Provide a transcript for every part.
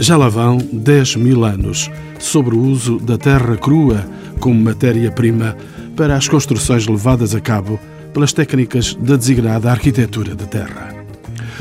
Já lá vão 10 mil anos sobre o uso da terra crua como matéria-prima para as construções levadas a cabo pelas técnicas da designada arquitetura de terra.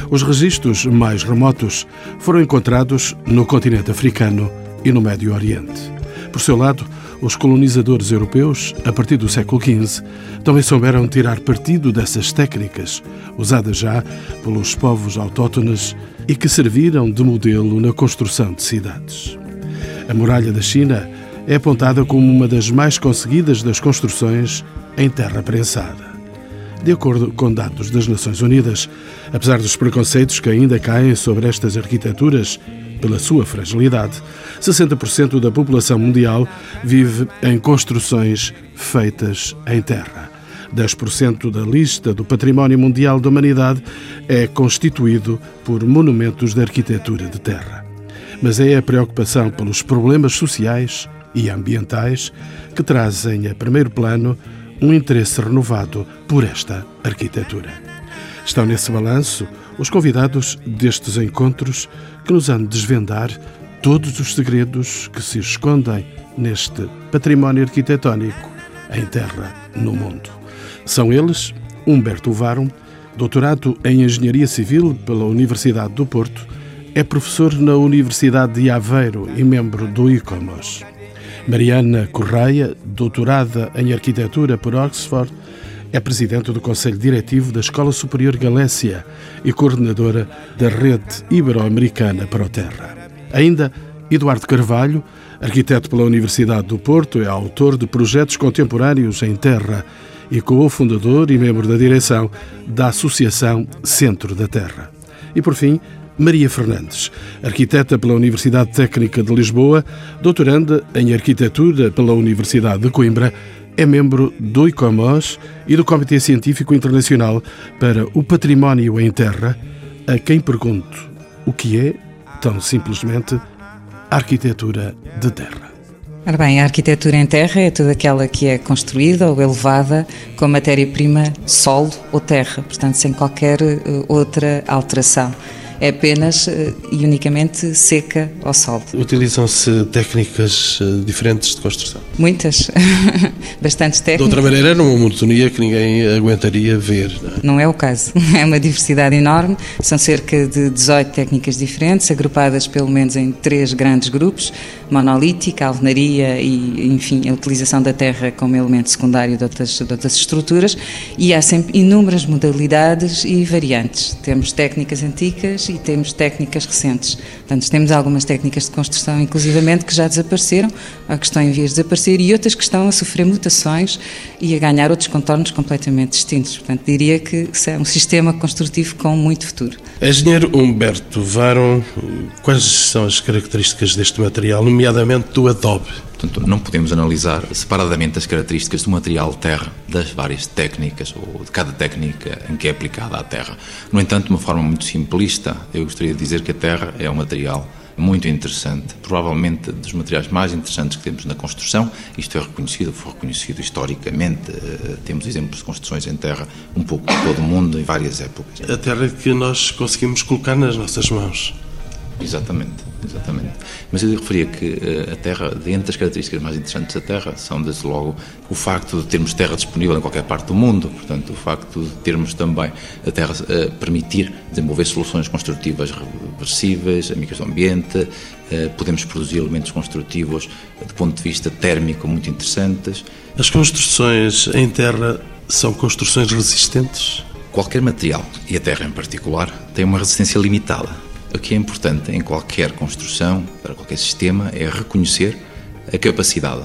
Os registros mais remotos foram encontrados no continente africano e no Médio Oriente. Por seu lado, os colonizadores europeus, a partir do século XV, também souberam tirar partido dessas técnicas, usadas já pelos povos autóctones e que serviram de modelo na construção de cidades. A muralha da China é apontada como uma das mais conseguidas das construções em terra prensada. De acordo com dados das Nações Unidas, apesar dos preconceitos que ainda caem sobre estas arquiteturas pela sua fragilidade, 60% da população mundial vive em construções feitas em terra. 10% da lista do Património Mundial da Humanidade é constituído por monumentos de arquitetura de terra. Mas é a preocupação pelos problemas sociais e ambientais que trazem a primeiro plano um interesse renovado por esta arquitetura. Estão nesse balanço os convidados destes encontros que nos hão de desvendar todos os segredos que se escondem neste património arquitetónico em terra no mundo. São eles Humberto Varum, doutorado em Engenharia Civil pela Universidade do Porto, é professor na Universidade de Aveiro e membro do ICOMOS. Mariana Correia, doutorada em Arquitetura por Oxford, é presidente do Conselho Diretivo da Escola Superior Galécia e coordenadora da Rede Ibero-Americana para o Terra. Ainda Eduardo Carvalho, arquiteto pela Universidade do Porto, é autor de projetos contemporâneos em terra e co-fundador e membro da direção da Associação Centro da Terra. E por fim, Maria Fernandes, arquiteta pela Universidade Técnica de Lisboa, doutoranda em arquitetura pela Universidade de Coimbra, é membro do ICOMOS e do Comitê Científico Internacional para o Património em Terra, a quem pergunto o que é, tão simplesmente, arquitetura de terra. Ora bem, a arquitetura em terra é toda aquela que é construída ou elevada com matéria-prima solo ou terra, portanto, sem qualquer eh, outra alteração é apenas eh, e unicamente seca ao sol. Utilizam-se técnicas eh, diferentes de construção? Muitas, bastantes técnicas. De outra maneira, era uma monotonia que ninguém aguentaria ver. Não é? não é o caso, é uma diversidade enorme, são cerca de 18 técnicas diferentes, agrupadas pelo menos em três grandes grupos, monolítica, alvenaria e, enfim, a utilização da terra como elemento secundário de outras, de outras estruturas, e há sempre inúmeras modalidades e variantes. Temos técnicas antigas e temos técnicas recentes. Portanto, temos algumas técnicas de construção, inclusivamente, que já desapareceram, ou que estão em vias de desaparecer, e outras que estão a sofrer mutações e a ganhar outros contornos completamente distintos. Portanto, diria que é um sistema construtivo com muito futuro. Engenheiro Humberto Varon, quais são as características deste material, nomeadamente do adobe? Portanto, não podemos analisar separadamente as características do material terra, das várias técnicas ou de cada técnica em que é aplicada à terra. No entanto, de uma forma muito simplista, eu gostaria de dizer que a terra é um material muito interessante, provavelmente dos materiais mais interessantes que temos na construção. Isto é reconhecido, foi reconhecido historicamente. Eh, temos exemplos de construções em terra um pouco por todo o mundo, em várias épocas. A terra que nós conseguimos colocar nas nossas mãos. Exatamente, exatamente. Mas eu referia que eh, a Terra, dentre as características mais interessantes da Terra, são, desde logo, o facto de termos terra disponível em qualquer parte do mundo, portanto, o facto de termos também a Terra a permitir desenvolver soluções construtivas reversíveis, amigas do ambiente, eh, podemos produzir elementos construtivos do ponto de vista térmico muito interessantes. As construções em terra são construções resistentes? Qualquer material, e a terra em particular, tem uma resistência limitada o que é importante em qualquer construção, para qualquer sistema, é reconhecer a capacidade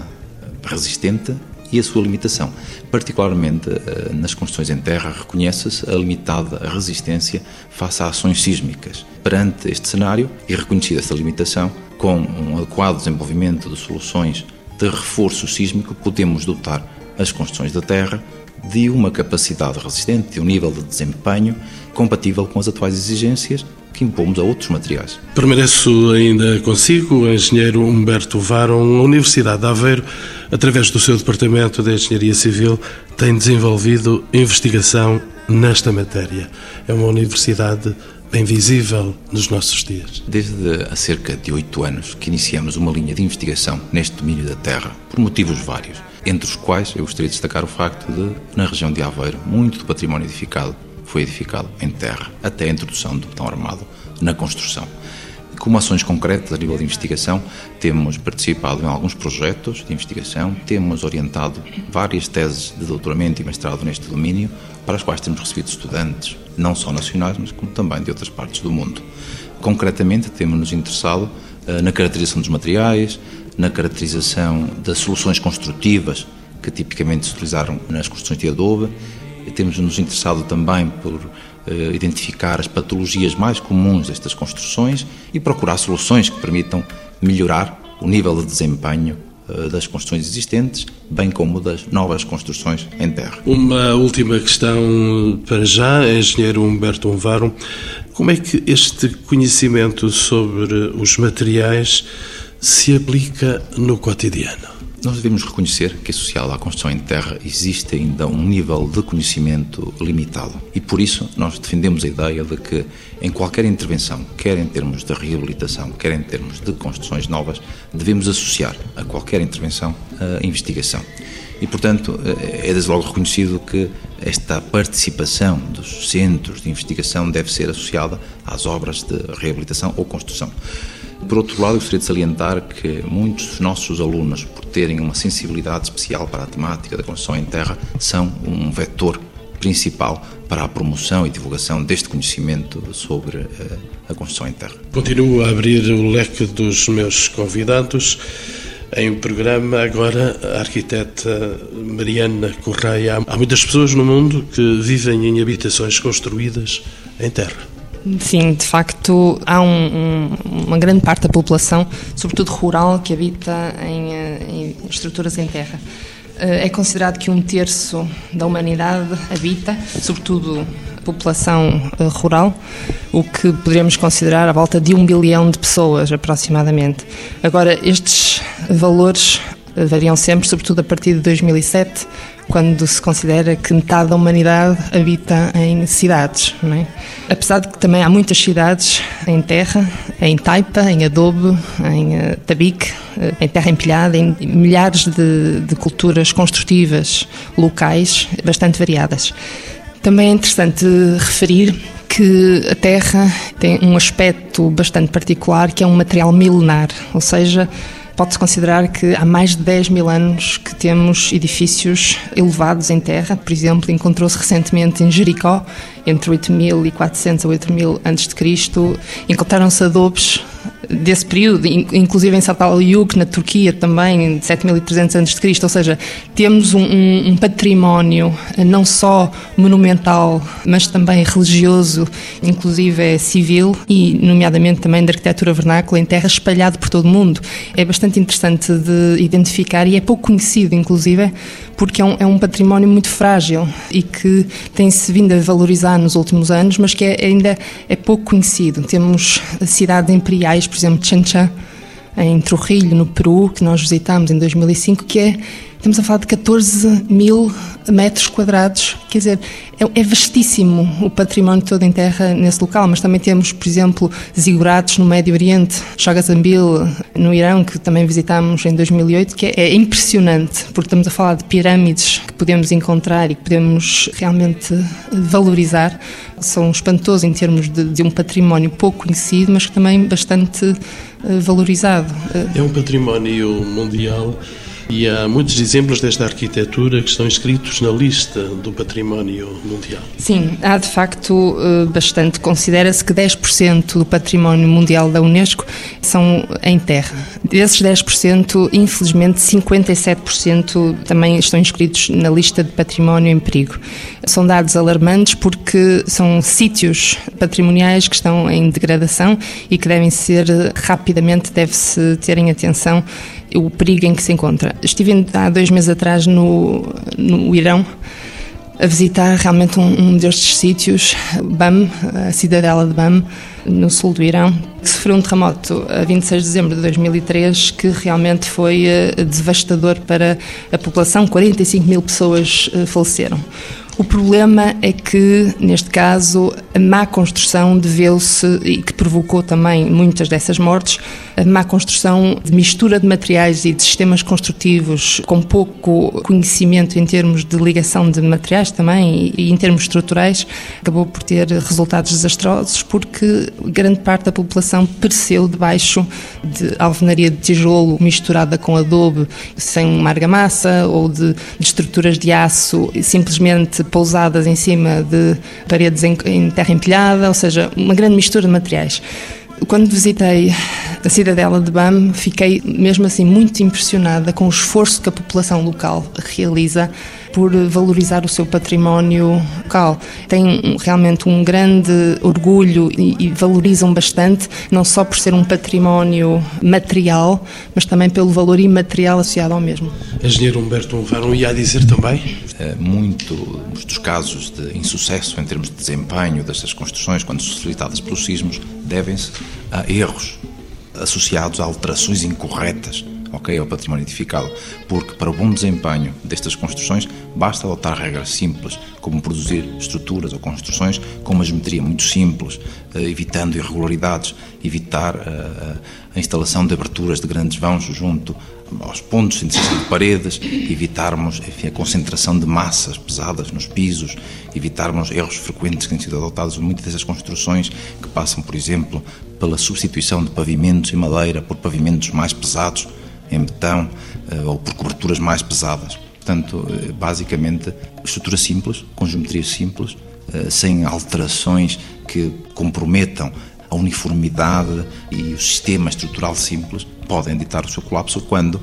resistente e a sua limitação. Particularmente eh, nas construções em terra, reconhece-se a limitada resistência face a ações sísmicas. Perante este cenário e reconhecida esta limitação, com um adequado desenvolvimento de soluções de reforço sísmico, podemos dotar as construções da terra de uma capacidade resistente, de um nível de desempenho compatível com as atuais exigências que impomos a outros materiais. Permaneço ainda consigo, o engenheiro Humberto Varon, a Universidade de Aveiro, através do seu Departamento de Engenharia Civil, tem desenvolvido investigação nesta matéria. É uma universidade bem visível nos nossos dias. Desde há cerca de oito anos que iniciamos uma linha de investigação neste domínio da Terra, por motivos vários, entre os quais eu gostaria de destacar o facto de, na região de Aveiro, muito do património edificado foi edificado em terra, até a introdução do betão armado na construção. Como ações concretas a nível de investigação, temos participado em alguns projetos de investigação, temos orientado várias teses de doutoramento e mestrado neste domínio, para as quais temos recebido estudantes, não só nacionais, mas como também de outras partes do mundo. Concretamente, temos-nos interessado uh, na caracterização dos materiais, na caracterização das soluções construtivas que tipicamente se utilizaram nas construções de adobe, temos-nos interessado também por eh, identificar as patologias mais comuns destas construções e procurar soluções que permitam melhorar o nível de desempenho eh, das construções existentes, bem como das novas construções em terra. Uma última questão para já, engenheiro Humberto Unvaro. Como é que este conhecimento sobre os materiais se aplica no cotidiano? Nós devemos reconhecer que, associado à construção em terra, existe ainda um nível de conhecimento limitado. E por isso nós defendemos a ideia de que, em qualquer intervenção, quer em termos de reabilitação, quer em termos de construções novas, devemos associar a qualquer intervenção a investigação. E, portanto, é desde logo reconhecido que esta participação dos centros de investigação deve ser associada às obras de reabilitação ou construção. Por outro lado, gostaria de salientar que muitos dos nossos alunos, por terem uma sensibilidade especial para a temática da construção em terra, são um vetor principal para a promoção e divulgação deste conhecimento sobre eh, a construção em terra. Continuo a abrir o leque dos meus convidados. Em programa, agora, a arquiteta Mariana Correia. Há muitas pessoas no mundo que vivem em habitações construídas em terra. Sim, de facto, há um, um, uma grande parte da população, sobretudo rural, que habita em, eh, em estruturas em terra. Eh, é considerado que um terço da humanidade habita, sobretudo população eh, rural, o que poderíamos considerar a volta de um bilhão de pessoas, aproximadamente. Agora, estes valores variam sempre, sobretudo a partir de 2007, quando se considera que metade da humanidade habita em cidades. É? Apesar de que também há muitas cidades em terra, em taipa, em adobe, em uh, tabique, uh, em terra empilhada, em milhares de, de culturas construtivas locais bastante variadas. Também é interessante referir que a Terra tem um aspecto bastante particular, que é um material milenar, ou seja, Pode-se considerar que há mais de 10 mil anos que temos edifícios elevados em terra. Por exemplo, encontrou-se recentemente em Jericó, entre 8400 a 8000 a.C., encontraram-se adobes desse período, inclusive em Satalyuk, na Turquia também, de 7300 a.C. Ou seja, temos um, um, um, património eh, não só monumental, mas também religioso, inclusive é civil e, nomeadamente, também de arquitetura vernácula em terra espalhado por todo o mundo. É bastante interessante de identificar e é pouco conhecido, inclusive, porque é um, é um património muito frágil e que tem-se vindo a valorizar nos últimos anos, mas que é, ainda é pouco conhecido. Temos cidades imperiais, por exemplo, Chan em Trujillo, no Peru, que nós visitámos em 2005, que é Estamos a falar de 14 mil metros quadrados, quer dizer, é, é, vastíssimo o património todo em terra nesse local, mas também temos, por exemplo, zigurates no Médio Oriente, Chagazambil no Irão, que também visitámos em 2008, que é, é, impressionante, porque estamos a falar de pirâmides que podemos encontrar e que podemos realmente valorizar. São espantosos em termos de, de um património pouco conhecido, mas também bastante uh, valorizado. É um património mundial e há muitos exemplos desta arquitetura que estão inscritos na lista do património mundial. Sim, há de facto eh, bastante. Considera-se que 10% do património mundial da Unesco são em terra. Desses 10%, infelizmente, 57% também estão inscritos na lista de património em perigo. São dados alarmantes porque são sítios patrimoniais que estão em degradação e que devem ser rapidamente, deve-se terem atenção o perigo em que se encontra. Estive há dois meses atrás no, no Irão a visitar realmente um, um destes sítios, Bam, a cidadela de Bam, no sul do Irão, que sofreu um terremoto a 26 de dezembro de 2003 que realmente foi uh, devastador para a população, 45 mil pessoas uh, faleceram. O problema é que, neste caso, a má construção deveu-se, e que provocou também muitas dessas mortes, a má construção de mistura de materiais e de sistemas construtivos com pouco conhecimento em termos de ligação de materiais também e, em termos estruturais, acabou por ter resultados desastrosos porque grande parte da população pereceu debaixo de alvenaria de tijolo misturada com adobe sem uma argamassa ou de, de estruturas de aço simplesmente pousadas em cima de paredes em, em terra empilhada, ou seja, uma grande mistura de materiais. Quando visitei a cidadela de BAM, fiquei mesmo assim muito impressionada com o esforço que a população local realiza por valorizar o seu património local. Têm realmente um grande orgulho e, e, valorizam bastante, não só por ser um património material, mas também pelo valor imaterial associado ao mesmo. Engenheiro Humberto Unvaro ia dizer também? Eh, Muitos dos casos de insucesso em termos de desempenho destas construções, quando suscitadas pelos sismos, devem-se a erros associados a alterações incorretas ok, ao património edificado, porque para o bom desempenho destas construções basta adotar regras simples, como produzir estruturas ou construções com uma geometria muito simples, eh, evitando irregularidades, evitar eh, a instalação de aberturas de grandes vãos junto aos pontos de de paredes, evitarmos enfim, a concentração de massas pesadas nos pisos, evitarmos erros frequentes que têm sido adotados em muitas dessas construções, que passam, por exemplo, pela substituição de pavimentos em madeira por pavimentos mais pesados, em betão eh, ou por coberturas mais pesadas. Portanto, eh, basicamente, estrutura simples, com geometria simples, eh, sem alterações que comprometam a uniformidade e o sistema estrutural simples, podem ditar o seu colapso quando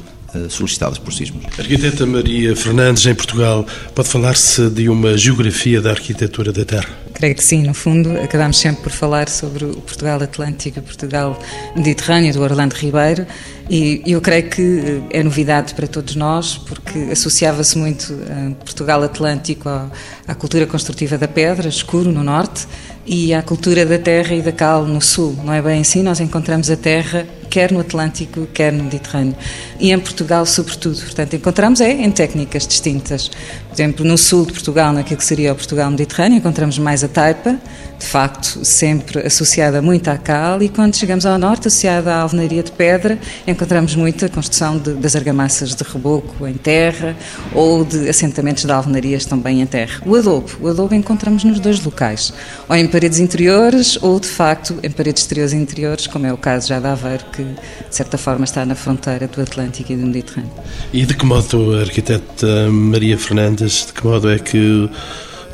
solicitadas por sismos. arquiteta Maria Fernandes, em Portugal, pode falar-se de uma geografia da arquitetura da Terra? Creio que sim, no fundo, acabamos sempre por falar sobre o Portugal Atlântico, o Portugal Mediterrâneo, do Orlando Ribeiro, e eu creio que é novidade para todos nós, porque associava-se muito a Portugal Atlântico à cultura construtiva da pedra, escuro no norte, e à cultura da terra e da cal no sul. Não é bem assim? Nós encontramos a terra quer no Atlântico, quer no Mediterrâneo. E em Portugal, sobretudo. Portanto, encontramos é em técnicas distintas. Por exemplo, no sul de Portugal, naquilo que seria o Portugal Mediterrâneo, encontramos mais a taipa, de facto, sempre associada muito à cal, e quando chegamos ao norte, associada à alvenaria de pedra, encontramos muito a construção de, das argamassas de reboco em terra ou de assentamentos de alvenarias também em terra. O adobo, o adobo encontramos nos dois locais, ou em paredes interiores ou, de facto, em paredes exteriores e interiores, como é o caso já de Aveiro, que de certa forma está na fronteira do Atlântico e do Mediterrâneo. E de que modo, a arquiteta Maria Fernandes, de que modo é que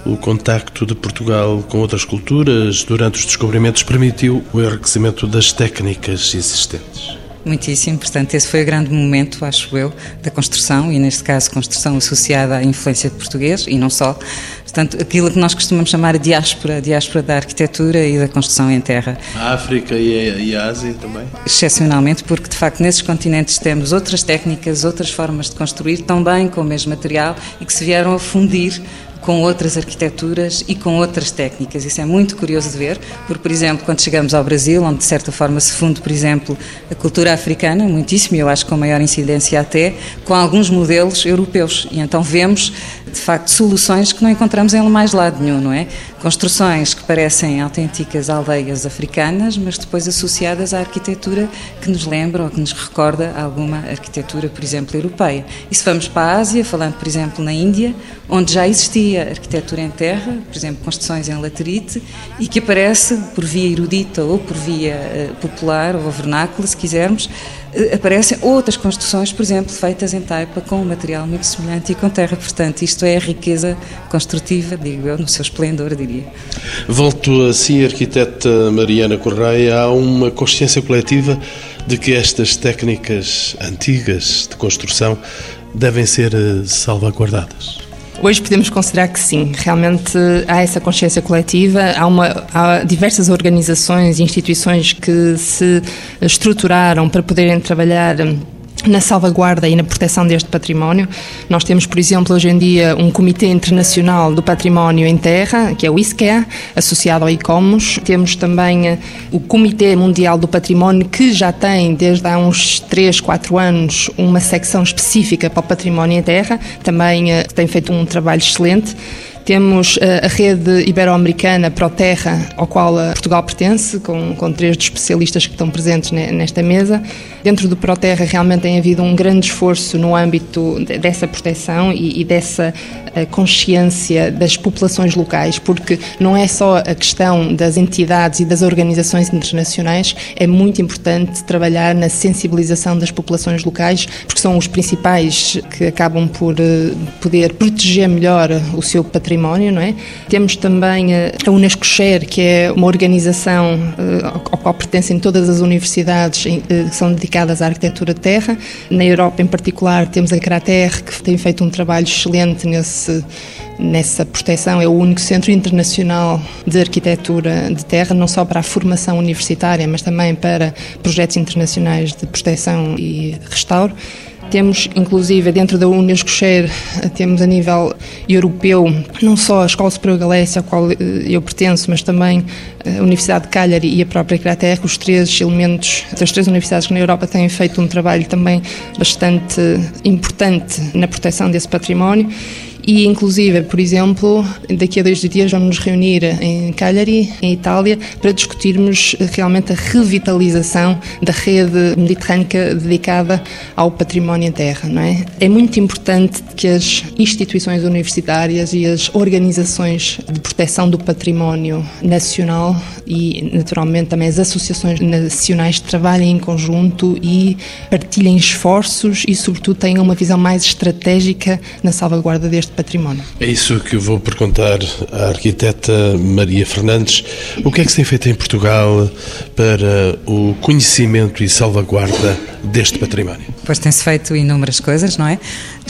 o contacto de Portugal com outras culturas durante os descobrimentos permitiu o enriquecimento das técnicas existentes? Muitíssimo, portanto, esse foi o grande momento, acho eu, da construção, e neste caso, construção associada à influência de português, e não só. Portanto, aquilo que nós costumamos chamar de diáspora, a diáspora da arquitetura e da construção em terra. A África e a, e a Ásia também? Excepcionalmente, porque de facto nesses continentes temos outras técnicas, outras formas de construir, também com o mesmo material, e que se vieram a fundir com outras arquiteturas e com outras técnicas. Isso é muito curioso de ver, porque, por exemplo, quando chegamos ao Brasil, onde de certa forma se funde, por exemplo, a cultura africana, muitíssimo, eu acho com maior incidência até, com alguns modelos europeus. E então vemos, de facto, soluções que não encontramos em mais lado nenhum, não é? Construções que parecem autênticas aldeias africanas, mas depois associadas à arquitetura que nos lembra ou que nos recorda alguma arquitetura, por exemplo, europeia. E se vamos para a Ásia, falando, por exemplo, na Índia, onde já existia arquitetura em terra, por exemplo, construções em laterite, e que aparece por via erudita ou por via uh, popular ou vernácula, se quisermos, uh, aparecem outras construções, por exemplo, feitas em taipa com um material muito semelhante e com terra. Portanto, isto é a riqueza construtiva, digo eu, no seu esplendor, diria. Volto assim, arquiteta Mariana Correia, há uma consciência coletiva de que estas técnicas antigas de construção devem ser eh, salvaguardadas. Hoje podemos considerar que sim, realmente há essa consciência coletiva, há, uma, há diversas organizações e instituições que se estruturaram para poderem trabalhar na salvaguarda e na proteção deste património. Nós temos, por exemplo, hoje em dia um Comitê Internacional do Património em Terra, que é o ISCEA, associado ao ICOMOS. Temos também eh, o Comitê Mundial do Património, que já tem, desde há uns 3, 4 anos, uma secção específica para o património em terra, também eh, tem feito um trabalho excelente. Temos eh, a rede ibero-americana ProTerra, ao qual Portugal pertence, com, com três dos especialistas que estão presentes nesta mesa. Dentro do ProTerra realmente tem havido um grande esforço no âmbito dessa proteção e, e dessa eh, consciência das populações locais, porque não é só a questão das entidades e das organizações internacionais, é muito importante trabalhar na sensibilização das populações locais, porque são os principais que acabam por eh, poder proteger melhor o seu património, não é? Temos também a Unesco Share, que é uma organização ao qual pertencem todas as universidades que são dedicadas à arquitetura de terra. Na Europa, em particular, temos a Crater, que tem feito um trabalho excelente nesse, nessa proteção. É o único centro internacional de arquitetura de terra, não só para a formação universitária, mas também para projetos internacionais de proteção e restauro. Temos, inclusive, dentro da Unesco Share, temos a nível europeu, não só a Escola Superior Galécia, a qual eh, eu pertenço, mas também a Universidade de Cagliari e a própria Crater, os três elementos das três universidades que na Europa têm feito um trabalho também bastante importante na proteção desse património e inclusive, por exemplo, daqui a dois dias vamos nos reunir em Cagliari, em Itália, para discutirmos realmente a revitalização da rede mediterrânica dedicada ao património em terra. Não é? é muito importante que as instituições universitárias e as organizações de proteção do património nacional e, naturalmente, também as associações nacionais trabalhem em conjunto e partilhem esforços e, sobretudo, tenham uma visão mais estratégica na salvaguarda deste património. É isso que eu vou perguntar à arquiteta Maria Fernandes. O que é que se tem feito em Portugal para o conhecimento e salvaguarda deste património? Pois tem-se feito inúmeras coisas, não é?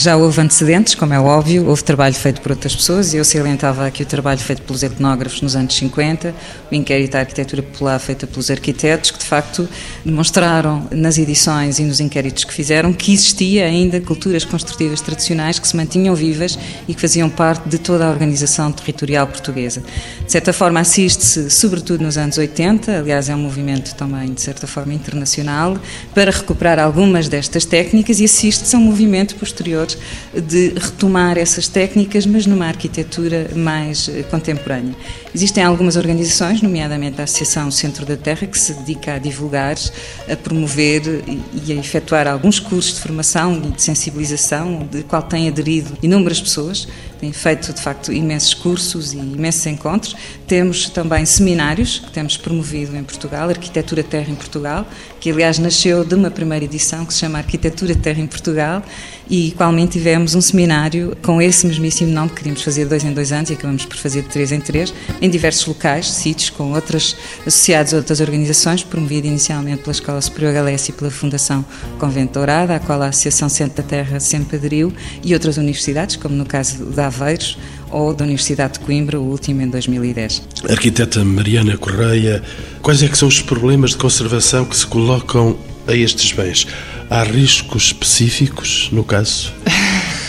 Já houve antecedentes, como é óbvio, houve trabalho feito por outras pessoas, e eu salientava aqui o trabalho feito pelos etnógrafos nos anos 50, o inquérito à arquitetura popular feito pelos arquitetos, que de facto demonstraram nas edições e nos inquéritos que fizeram que existia ainda culturas construtivas tradicionais que se mantinham vivas e que faziam parte de toda a organização territorial portuguesa. De certa forma, assiste-se, sobretudo nos anos 80, aliás, é um movimento também, de certa forma, internacional, para recuperar algumas destas técnicas e assiste-se a um movimento posterior de retomar essas técnicas, mas numa arquitetura mais eh, contemporânea. Existem algumas organizações, nomeadamente a Associação Centro da Terra, que se dedica a divulgar, a promover e a efetuar alguns cursos de formação e de sensibilização, de qual têm aderido inúmeras pessoas, tem feito de facto imensos cursos e imensos encontros. Temos também seminários que temos promovido em Portugal, Arquitetura Terra em Portugal, que aliás nasceu de uma primeira edição que se chama Arquitetura Terra em Portugal e igualmente tivemos um seminário com esse mesmíssimo nome que queríamos fazer dois em dois anos e acabamos por fazer de três em três, em diversos locais, sítios, com outras associados a outras organizações, promovido inicialmente pela Escola Superior Galécia e pela Fundação Convento Dourada, à qual a Associação Centro da Terra sempre aderiu, e outras universidades, como no caso da Aveiros ou da Universidade de Coimbra, o último em 2010. Arquiteta Mariana Correia, quais é que são os problemas de conservação que se colocam a estes bens? Há riscos específicos no caso?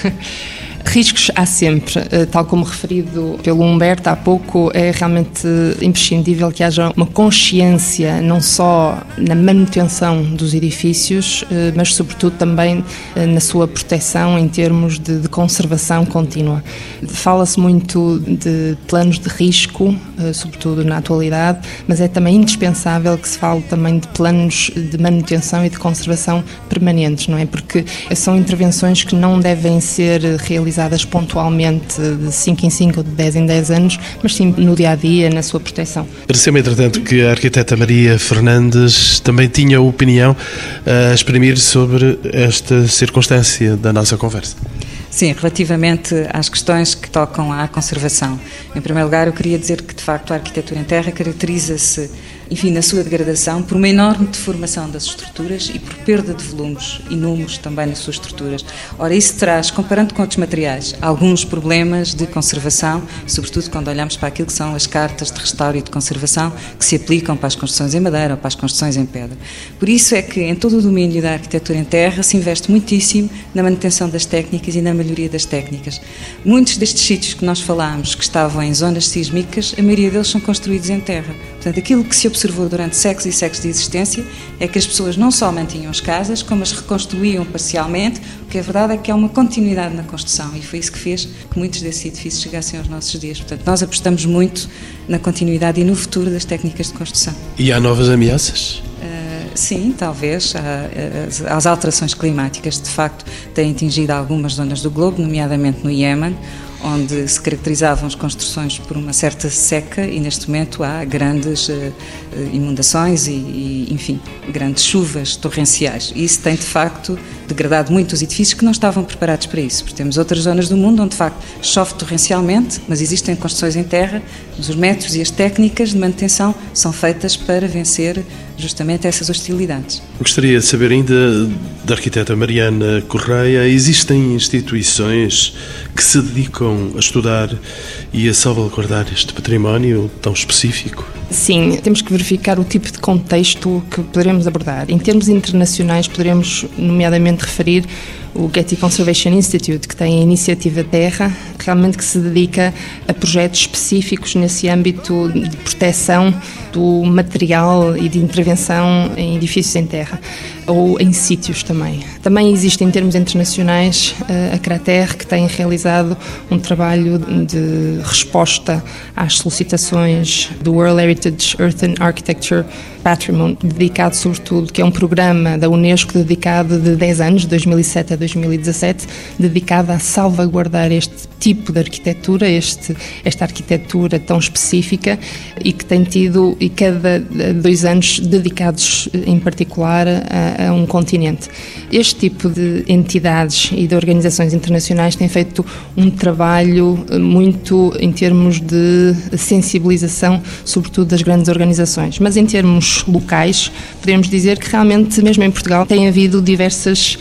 Riscos há sempre, eh, tal como referido pelo Humberto há pouco, é realmente imprescindível que haja uma consciência não só na manutenção dos edifícios, eh, mas sobretudo também eh, na sua proteção em termos de, de conservação contínua. Fala-se muito de planos de risco, sobretudo na atualidade, mas é também indispensável que se fale também de planos de manutenção e de conservação permanentes, não é? Porque são intervenções que não devem ser realizadas realizadas pontualmente de 5 em 5 ou de 10 em 10 anos, mas sim no dia a dia, na sua proteção. Pareceu-me, entretanto, que a arquiteta Maria Fernandes também tinha opinião a exprimir sobre esta circunstância da nossa conversa. Sim, relativamente às questões que tocam à conservação. Em primeiro lugar, eu queria dizer que, de facto, a arquitetura em terra caracteriza-se enfim, na sua degradação, por uma enorme deformação das estruturas e por perda de volumes e números também nas suas estruturas. Ora, isso traz, comparando com outros materiais, alguns problemas de conservação, sobretudo quando olhamos para aquilo que são as cartas de restauro e de conservação que se aplicam para as construções em madeira ou para as construções em pedra. Por isso é que em todo o domínio da arquitetura em terra se investe muitíssimo na manutenção das técnicas e na melhoria das técnicas. Muitos destes sítios que nós falámos, que estavam em zonas sísmicas, a maioria deles são construídos em terra Portanto, aquilo que se observou durante séculos e séculos de existência é que as pessoas não só mantinham as casas, como as reconstruíam parcialmente, o que é verdade é que há uma continuidade na construção e foi isso que fez que muitos desses edifícios chegassem aos nossos dias. Portanto, nós apostamos muito na continuidade e no futuro das técnicas de construção. E há novas ameaças? Uh, sim, talvez. As, as alterações climáticas, de facto, têm atingido algumas zonas do globo, nomeadamente no Iémen, onde se caracterizavam as construções por uma certa seca e neste momento há grandes uh, inundações e, enfim, grandes chuvas torrenciais. Isso tem de facto degradado muito os edifícios que não estavam preparados para isso. Porque temos outras zonas do mundo onde de facto chove torrencialmente, mas existem construções em terra, mas os métodos e as técnicas de manutenção são feitas para vencer justamente essas hostilidades. Gostaria de saber ainda da arquiteta Mariana Correia, existem instituições que se dedicam a estudar e a salvaguardar este património tão específico? Sim, temos que verificar o tipo de contexto que poderemos abordar. Em termos internacionais, poderemos, nomeadamente, referir o Getty Conservation Institute, que tem a iniciativa Terra, realmente que se dedica a projetos específicos nesse âmbito de proteção do material e de intervenção em edifícios em terra ou em sítios também. Também existe em termos internacionais eh, a Crater, que tem realizado um trabalho de resposta às solicitações do World Heritage Earth and Architecture Patrimony, dedicado sobretudo, que é um programa da Unesco dedicado de 10 anos, de 2007 a 2017, dedicado a salvaguardar este tipo de arquitetura, este, esta arquitetura tão específica e que tem tido, e cada dois anos, dedicados em particular a, a um continente. Este tipo de entidades e de organizações internacionais têm feito um trabalho muito em termos de sensibilização, sobretudo das grandes organizações, mas em termos locais, podemos dizer que realmente, mesmo em Portugal, tem havido diversas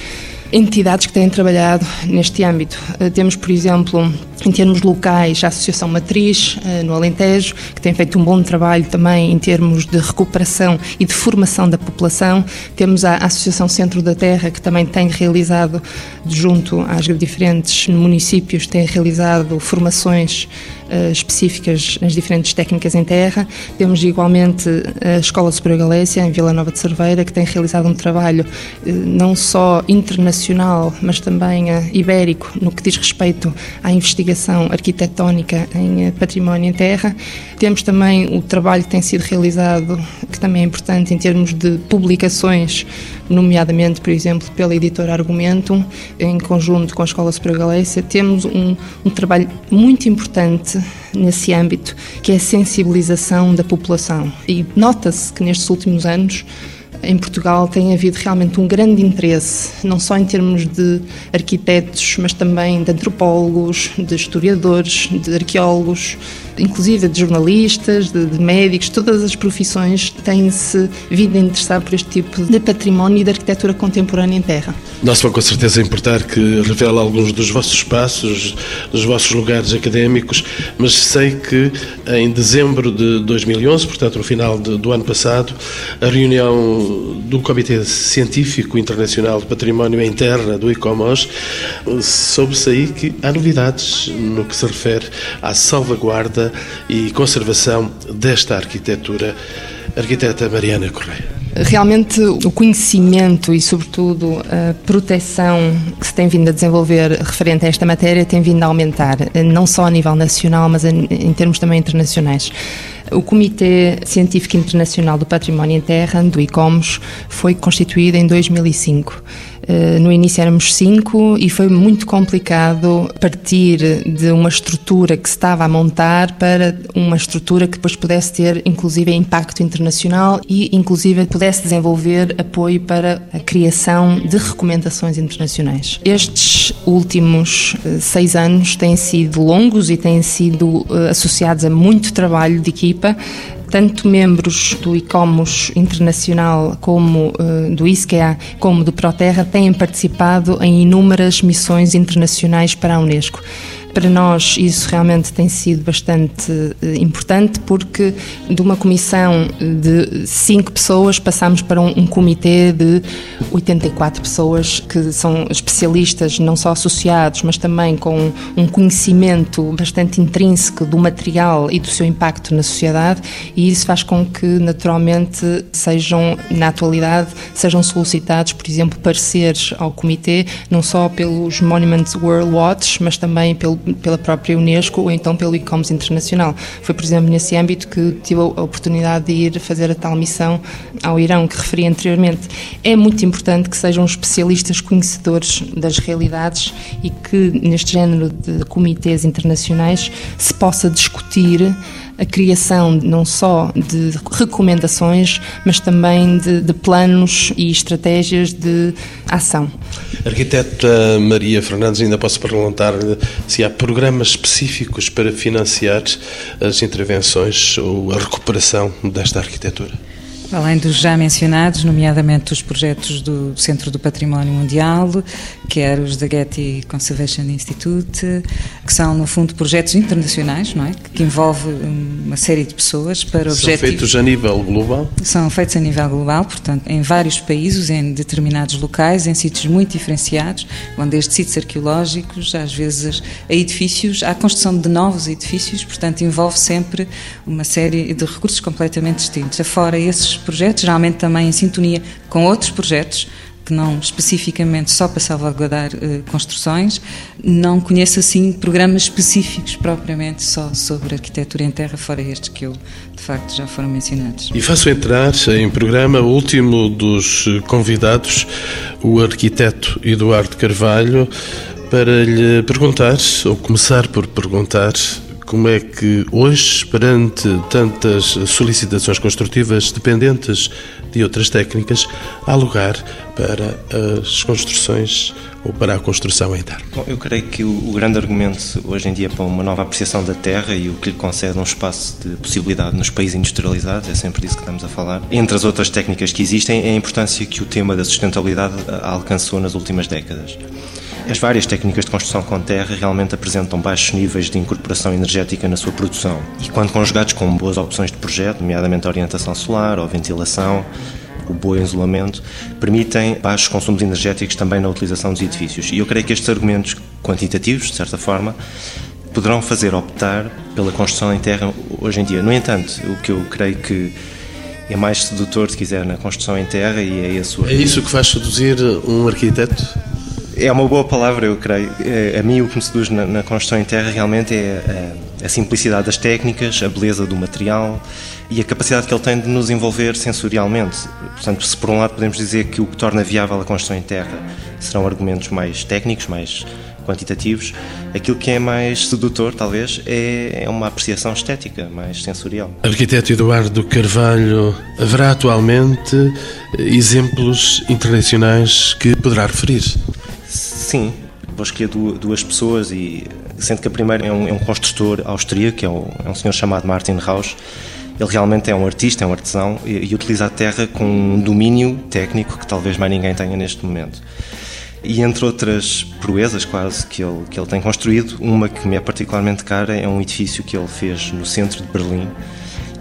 entidades que têm trabalhado neste âmbito. Eh, temos, por exemplo, em termos locais, a Associação Matriz, eh, no Alentejo, que tem feito um bom trabalho também em termos de recuperação e de formação da população. Temos a Associação Centro da Terra, que também tem realizado, junto às diferentes municípios, tem realizado formações uh, específicas nas diferentes técnicas em terra. Temos igualmente a Escola Superior Galécia, em Vila Nova de Cerveira, que tem realizado um trabalho uh, não só internacional, mas também uh, ibérico, no que diz respeito à investigação arquitetónica em património em terra. Temos também o trabalho que tem sido realizado, que também é importante em termos de publicações, nomeadamente, por exemplo, pela editora Argumento, em conjunto com a Escola Superior Galécia. Temos um, um trabalho muito importante nesse âmbito, que é a sensibilização da população. E nota-se que nestes últimos anos em Portugal tem havido realmente um grande interesse, não só em termos de arquitetos, mas também de antropólogos, de historiadores, de arqueólogos, inclusive de jornalistas, de, de médicos, todas as profissões têm-se vindo a interessar por este tipo de património e de arquitetura contemporânea em terra. Nós vamos com certeza importar que revela alguns dos vossos espaços, dos vossos lugares académicos, mas sei que em dezembro de 2011, portanto no final de, do ano passado, a reunião do Comitê Científico Internacional de Património em Terra, do ICOMOS, soube-se aí que há novidades no que se refere à salvaguarda e conservação desta arquitetura. Arquiteta Mariana Correia. Realmente o conhecimento e, sobretudo, a proteção que se tem vindo a desenvolver referente a esta matéria tem vindo a aumentar, não só a nível nacional, mas em termos também internacionais. O Comitê Científico Internacional do Património em Terra, do ICOMOS, foi constituído em 2005. Eh, no início éramos cinco e foi muito complicado partir de uma estrutura que se estava a montar para uma estrutura que depois pudesse ter, inclusive, impacto internacional e, inclusive, pudesse desenvolver apoio para a criação de recomendações internacionais. Estes últimos eh, seis anos têm sido longos e têm sido eh, associados a muito trabalho de equipa tanto membros do ICOMOS internacional como uh, do ISCEA, como do Proterra, têm participado em inúmeras missões internacionais para a Unesco. Para nós, isso realmente tem sido bastante eh, importante, porque de uma comissão de cinco pessoas passamos para um, um comitê de 84 pessoas que são especialistas, não só associados, mas também com um conhecimento bastante intrínseco do material e do seu impacto na sociedade, e isso faz com que, naturalmente, sejam, na atualidade, sejam solicitados, por exemplo, pareceres ao comitê, não só pelos Monuments World Watch, mas também pelo, pela própria Unesco ou então pelo ICOMS Internacional. Foi, por exemplo, nesse âmbito que tive a oportunidade de ir fazer a tal missão ao Irão, que referi anteriormente. É muito importante que sejam especialistas conhecedores das realidades e que, neste género de comitês internacionais, se possa discutir a criação não só de recomendações, mas também de, de planos e estratégias de ação. Arquiteta Maria Fernandes, ainda posso perguntar se há programas específicos para financiar as intervenções ou a recuperação desta arquitetura? Além dos já mencionados, nomeadamente os projetos do Centro do Património Mundial, quer os da Getty Conservation Institute, que são, no fundo, projetos internacionais, não é? Que envolvem uma série de pessoas para objetivos... São feitos a nível global? São feitos a nível global, portanto, em vários países, em determinados locais, em sítios muito diferenciados, onde desde sítios arqueológicos, às vezes a edifícios, há construção de novos edifícios, portanto, envolve sempre uma série de recursos completamente distintos. Afora esses projetos, geralmente também em sintonia com outros projetos, que não especificamente só para salvaguardar uh, construções, não conheço assim programas específicos propriamente só sobre arquitetura em terra, fora estes que eu de facto já foram mencionados. E faço entrar em programa o último dos convidados, o arquiteto Eduardo Carvalho, para lhe perguntar, ou começar por perguntar, como é que hoje, perante tantas solicitações construtivas dependentes de outras técnicas, há lugar para as construções ou para a construção em terra? Bom, eu creio que o, o, grande argumento hoje em dia para uma nova apreciação da terra e o que lhe concede um espaço de possibilidade nos países industrializados, é sempre disso que estamos a falar, entre as outras técnicas que existem, é a importância que o tema da sustentabilidade alcançou nas últimas décadas. As várias técnicas de construção com terra realmente apresentam baixos níveis de incorporação energética na sua produção e, quando conjugados com boas opções de projeto, nomeadamente a orientação solar ou ventilação, o bom isolamento, permitem baixos consumos energéticos também na utilização dos edifícios. E eu creio que estes argumentos quantitativos, de certa forma, poderão fazer optar pela construção em terra hoje em dia. No entanto, o que eu creio que é mais sedutor, se quiser, na construção em terra e é esse É isso que faz seduzir um arquiteto? É uma boa palavra, eu creio. É, a mim, o que me seduz na, na construção em terra realmente é a, a, simplicidade das técnicas, a beleza do material e a capacidade que ele tem de nos envolver sensorialmente. Portanto, se por um lado podemos dizer que o que torna viável a construção em terra serão argumentos mais técnicos, mais quantitativos, aquilo que é mais sedutor, talvez, é, é uma apreciação estética, mais sensorial. Arquiteto Eduardo Carvalho, haverá atualmente exemplos internacionais que poderá referir? Sim, vou escolher duas pessoas e sendo que a primeira é um, é um construtor austríaco, é um, é um senhor chamado Martin Rausch. Ele realmente é um artista, é um artesão e, e utiliza a terra com um domínio técnico que talvez mais ninguém tenha neste momento. E entre outras proezas quase que ele, que ele tem construído, uma que me é particularmente cara é um edifício que ele fez no centro de Berlim,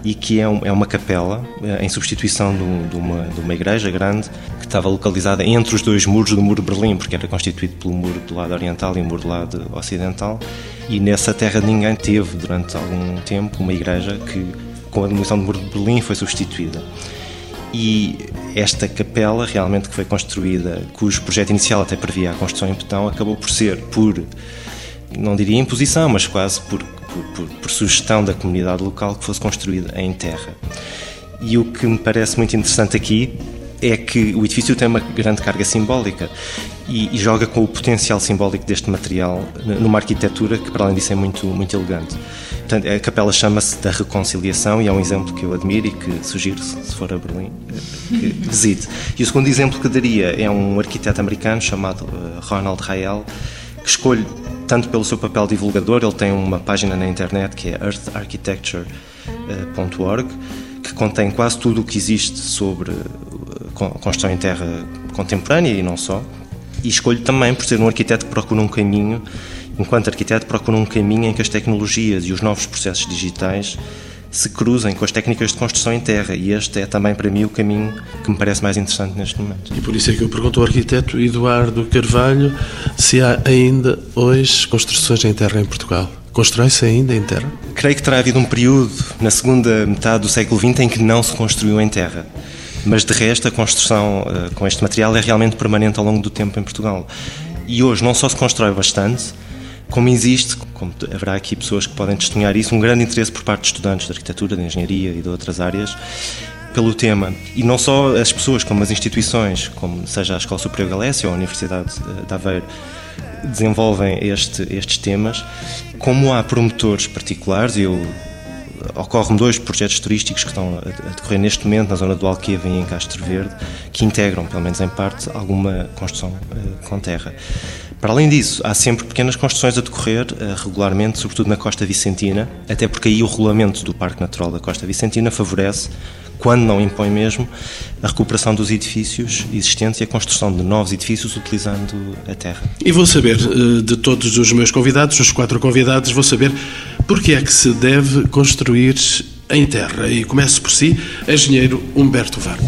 e que é, um, é uma capela eh, em substituição de, de, uma, de uma igreja grande estava localizada entre os dois muros do muro de Berlim, porque era constituído pelo muro do lado oriental e o muro do lado ocidental. E nessa terra ninguém teve durante algum tempo uma igreja que, com a demolição do muro de Berlim, foi substituída. E esta capela, realmente que foi construída, cujo projeto inicial até previa a construção em betão, acabou por ser, por, não diria imposição, mas quase por por, por, por sugestão da comunidade local, que fosse construída em terra. E o que me parece muito interessante aqui é que o edifício tem uma grande carga simbólica e, e, joga com o potencial simbólico deste material numa arquitetura que, para além disso, é muito, muito elegante. Portanto, a capela chama-se da Reconciliação e é um exemplo que eu admiro e que sugiro, se for a Berlim, que visite. E o segundo exemplo que daria é um arquiteto americano chamado eh, Ronald Rael, que escolhe tanto pelo seu papel divulgador, ele tem uma página na internet que é eartharchitecture.org, que contém quase tudo o que existe sobre eh, construção em terra contemporânea e não só. E escolho também por ser um arquiteto que procura um caminho enquanto arquiteto, procuro um caminho em que as tecnologias e os novos processos digitais se cruzem com as técnicas de construção em terra e este é também para mim o caminho que me parece mais interessante neste momento. E por isso é que eu pergunto ao arquiteto Eduardo Carvalho se há ainda hoje construções em terra em Portugal. Constrói-se ainda em terra? Creio que terá havido um período na segunda metade do século XX em que não se construiu em terra. Mas de resto, a construção uh, com este material é realmente permanente ao longo do tempo em Portugal. E hoje não só se constrói bastante, como existe, como haverá aqui pessoas que podem testemunhar isso, um grande interesse por parte de estudantes de arquitetura, de engenharia e de outras áreas pelo tema. E não só as pessoas, como as instituições, como seja a Escola Superior Galécia ou a Universidade de Aveiro, desenvolvem este, estes temas, como há promotores particulares, eu ocorrem dois projetos turísticos que estão a decorrer neste momento na zona do Alqueva e em Castro Verde, que integram, pelo menos em parte, alguma construção uh, com terra. Para além disso, há sempre pequenas construções a decorrer uh, regularmente, sobretudo na Costa Vicentina, até porque aí o regulamento do Parque Natural da Costa Vicentina favorece quando não impõe mesmo, a recuperação dos edifícios existentes e a construção de novos edifícios utilizando a terra. E vou saber, eh, de todos os meus convidados, os quatro convidados, vou saber porque é que se deve construir em terra. E começo por si, engenheiro Humberto Var.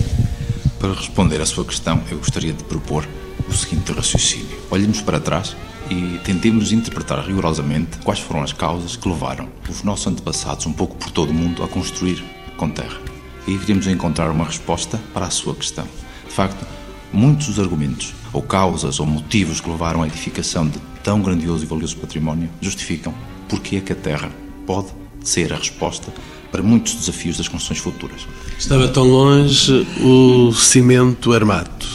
Para responder à sua questão, eu gostaria de propor o seguinte raciocínio. Olhemos para trás e tentemos interpretar rigorosamente quais foram as causas que levaram os nossos antepassados, um pouco por todo o mundo, a construir com terra e iríamos encontrar uma resposta para a sua questão. De facto, muitos dos argumentos, ou causas, ou motivos que levaram à edificação de tão grandioso e valioso património justificam porque é que a Terra pode ser a resposta para muitos desafios das construções futuras. Estava tão longe o cimento armado.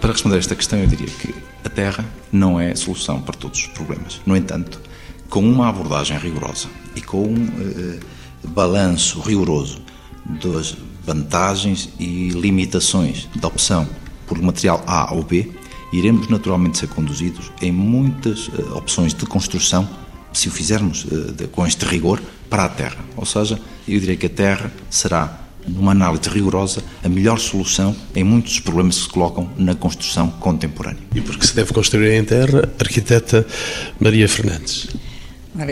Para responder a esta questão, eu diria que a Terra não é solução para todos os problemas. No entanto, com uma abordagem rigorosa e com um uh, balanço rigoroso das vantagens e limitações da opção por material A ou B, iremos naturalmente ser conduzidos em muitas uh, opções de construção, se o fizermos de, com este rigor, para a Terra. Ou seja, eu diria que a Terra será, numa análise rigorosa, a melhor solução em muitos dos problemas que se colocam na construção contemporânea. E porque se deve construir em terra, arquiteta Maria Fernandes.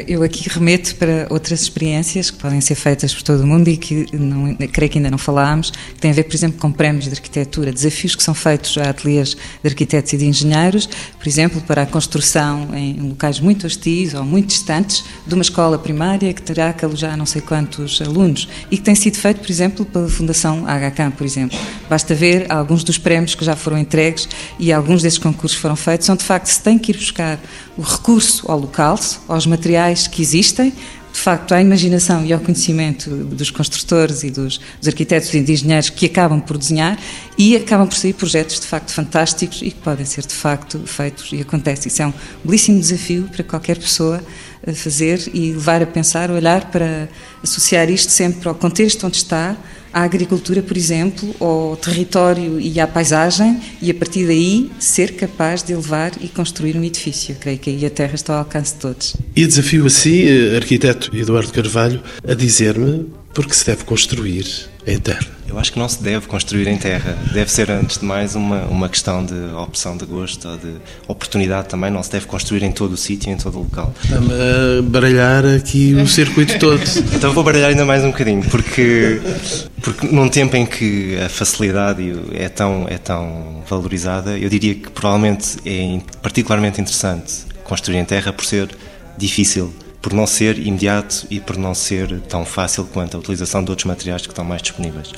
Eu aqui remeto para outras experiências que podem ser feitas por todo o mundo e que não, creio que ainda não falámos, que têm a ver, por exemplo, com prémios de arquitetura, desafios que são feitos a ateliês de arquitetos e de engenheiros, por exemplo, para a construção em locais muito hostis ou muito distantes de uma escola primária que terá que alojar não sei quantos alunos e que tem sido feito, por exemplo, pela Fundação HK, por exemplo. Basta ver alguns dos prémios que já foram entregues e alguns desses concursos foram feitos, são de facto se tem que ir buscar o recurso ao local, aos materiais que existem, de facto, à imaginação e ao conhecimento dos construtores e dos, dos, arquitetos e de engenheiros que acabam por desenhar e acabam por sair projetos de facto fantásticos e que podem ser de facto feitos e acontece. Isso é um belíssimo desafio para qualquer pessoa eh, fazer e levar a pensar, olhar para associar isto sempre ao contexto onde está, à agricultura, por exemplo, ao território e à paisagem, e a partir daí ser capaz de elevar e construir um edifício. creio que aí a terra está ao alcance de todos. E desafio a si, eh, arquiteto Eduardo Carvalho, a dizer-me porque se deve construir em terra. Eu acho que não se deve construir em terra. Deve ser, antes de mais, uma, uma questão de opção de gosto ou de oportunidade também. Não se deve construir em todo o sítio, em todo o local. Está-me a baralhar aqui o circuito todo. então vou baralhar ainda mais um bocadinho, porque, porque num tempo em que a facilidade é tão, é tão valorizada, eu diria que provavelmente é particularmente interessante construir em terra por ser difícil por não ser imediato e por não ser tão fácil quanto a utilização de outros materiais que estão mais disponíveis.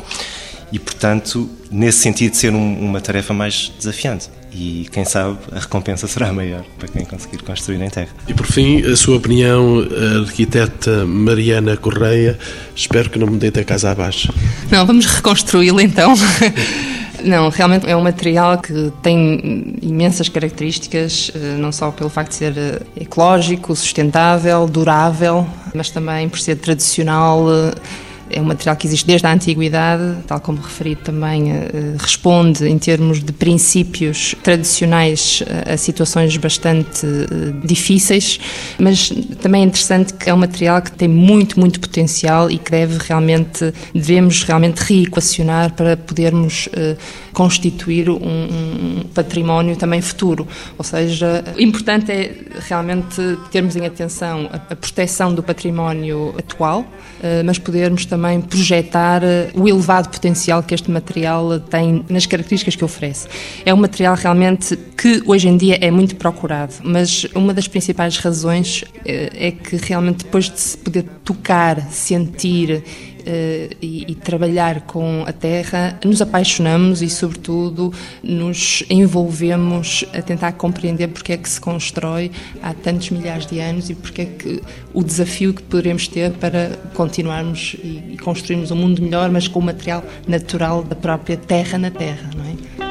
E, portanto, nesse sentido, ser um, uma tarefa mais desafiante. E, quem sabe, a recompensa será maior para quem conseguir construir em terra. E, por fim, a sua opinião, arquiteta Mariana Correia, espero que não me deite a casa abaixo. Não, vamos reconstruí-la então. Não, realmente é um material que tem imensas características, eh, não só pelo facto de ser eh, ecológico, sustentável, durável, mas também por ser tradicional, é um material que existe desde a antiguidade, tal como referi também, responde em termos de princípios tradicionais a situações bastante difíceis, mas também é interessante que é um material que tem muito, muito potencial e que deve realmente, devemos realmente reequacionar para podermos constituir um, um património também futuro. Ou seja, o importante é realmente termos em atenção a, proteção do património atual, eh, mas podermos também projetar eh, o elevado potencial que este material tem nas características que oferece. É um material realmente que hoje em dia é muito procurado, mas uma das principais razões eh, é que realmente depois de se poder tocar, sentir uh, e, e, trabalhar com a terra, nos apaixonamos e, sobretudo, nos envolvemos a tentar compreender porque é que se constrói há tantos milhares de anos e porque é que o desafio que poderemos ter para continuarmos e, e construirmos um mundo melhor, mas com o material natural da própria terra na terra, não é?